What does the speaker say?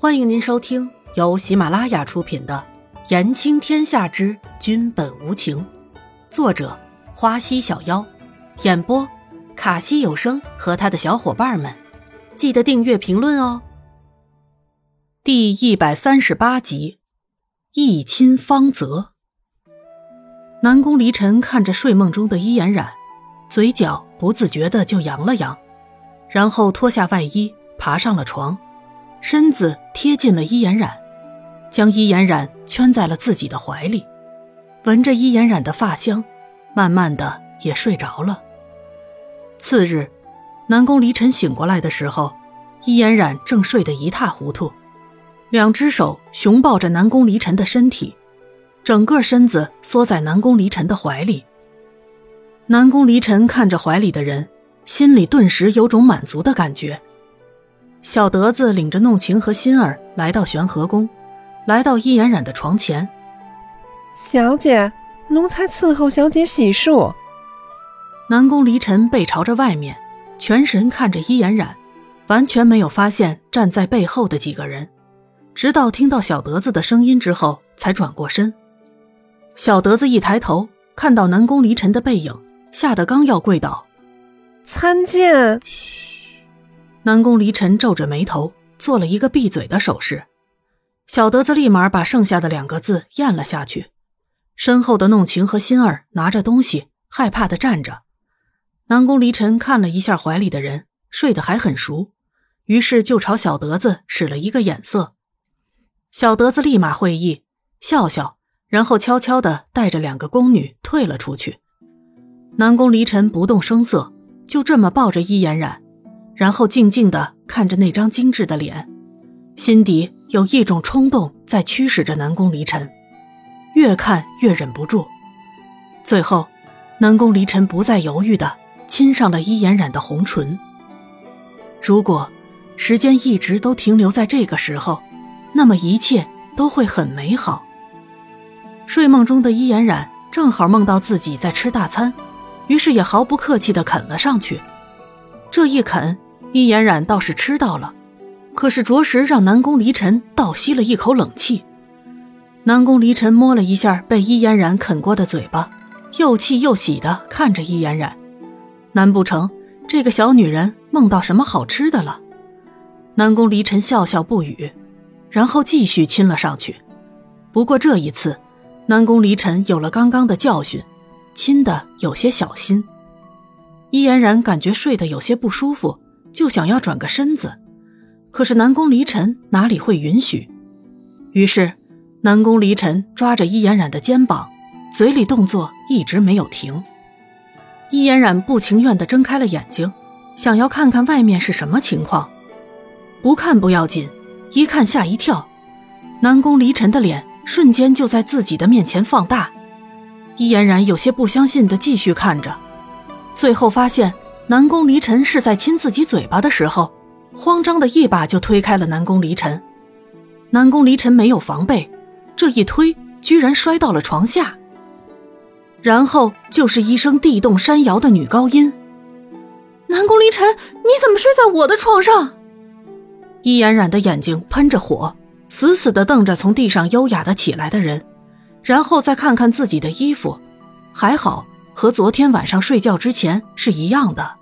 欢迎您收听由喜马拉雅出品的《言情天下之君本无情》，作者花溪小妖，演播卡西有声和他的小伙伴们。记得订阅、评论哦。第一百三十八集，一亲芳泽。南宫离尘看着睡梦中的伊颜染，嘴角不自觉的就扬了扬，然后脱下外衣，爬上了床。身子贴近了伊颜染，将伊颜染圈在了自己的怀里，闻着伊颜染的发香，慢慢的也睡着了。次日，南宫离尘醒过来的时候，伊颜染正睡得一塌糊涂，两只手熊抱着南宫离尘的身体，整个身子缩在南宫离尘的怀里。南宫离尘看着怀里的人，心里顿时有种满足的感觉。小德子领着弄晴和心儿来到玄和宫，来到伊颜染的床前。小姐，奴才伺候小姐洗漱。南宫离尘背朝着外面，全神看着伊颜染，完全没有发现站在背后的几个人。直到听到小德子的声音之后，才转过身。小德子一抬头，看到南宫离尘的背影，吓得刚要跪倒。参见。南宫离尘皱着眉头，做了一个闭嘴的手势。小德子立马把剩下的两个字咽了下去。身后的弄晴和心儿拿着东西，害怕的站着。南宫离尘看了一下怀里的人，睡得还很熟，于是就朝小德子使了一个眼色。小德子立马会意，笑笑，然后悄悄的带着两个宫女退了出去。南宫离尘不动声色，就这么抱着伊颜染。然后静静的看着那张精致的脸，心底有一种冲动在驱使着南宫离尘，越看越忍不住。最后，南宫离尘不再犹豫的亲上了伊颜染的红唇。如果时间一直都停留在这个时候，那么一切都会很美好。睡梦中的伊颜染正好梦到自己在吃大餐，于是也毫不客气的啃了上去。这一啃。伊颜染倒是吃到了，可是着实让南宫离尘倒吸了一口冷气。南宫离尘摸了一下被伊颜染啃过的嘴巴，又气又喜的看着伊颜染。难不成这个小女人梦到什么好吃的了？南宫离尘笑笑不语，然后继续亲了上去。不过这一次，南宫离尘有了刚刚的教训，亲的有些小心。伊颜染感觉睡得有些不舒服。就想要转个身子，可是南宫离尘哪里会允许？于是，南宫离尘抓着伊颜染的肩膀，嘴里动作一直没有停。伊颜染不情愿地睁开了眼睛，想要看看外面是什么情况。不看不要紧，一看吓一跳。南宫离尘的脸瞬间就在自己的面前放大。伊颜染有些不相信地继续看着，最后发现。南宫离尘是在亲自己嘴巴的时候，慌张的一把就推开了南宫离尘。南宫离尘没有防备，这一推居然摔到了床下。然后就是一声地动山摇的女高音：“南宫离尘，你怎么睡在我的床上？”伊颜染的眼睛喷着火，死死的瞪着从地上优雅的起来的人，然后再看看自己的衣服，还好和昨天晚上睡觉之前是一样的。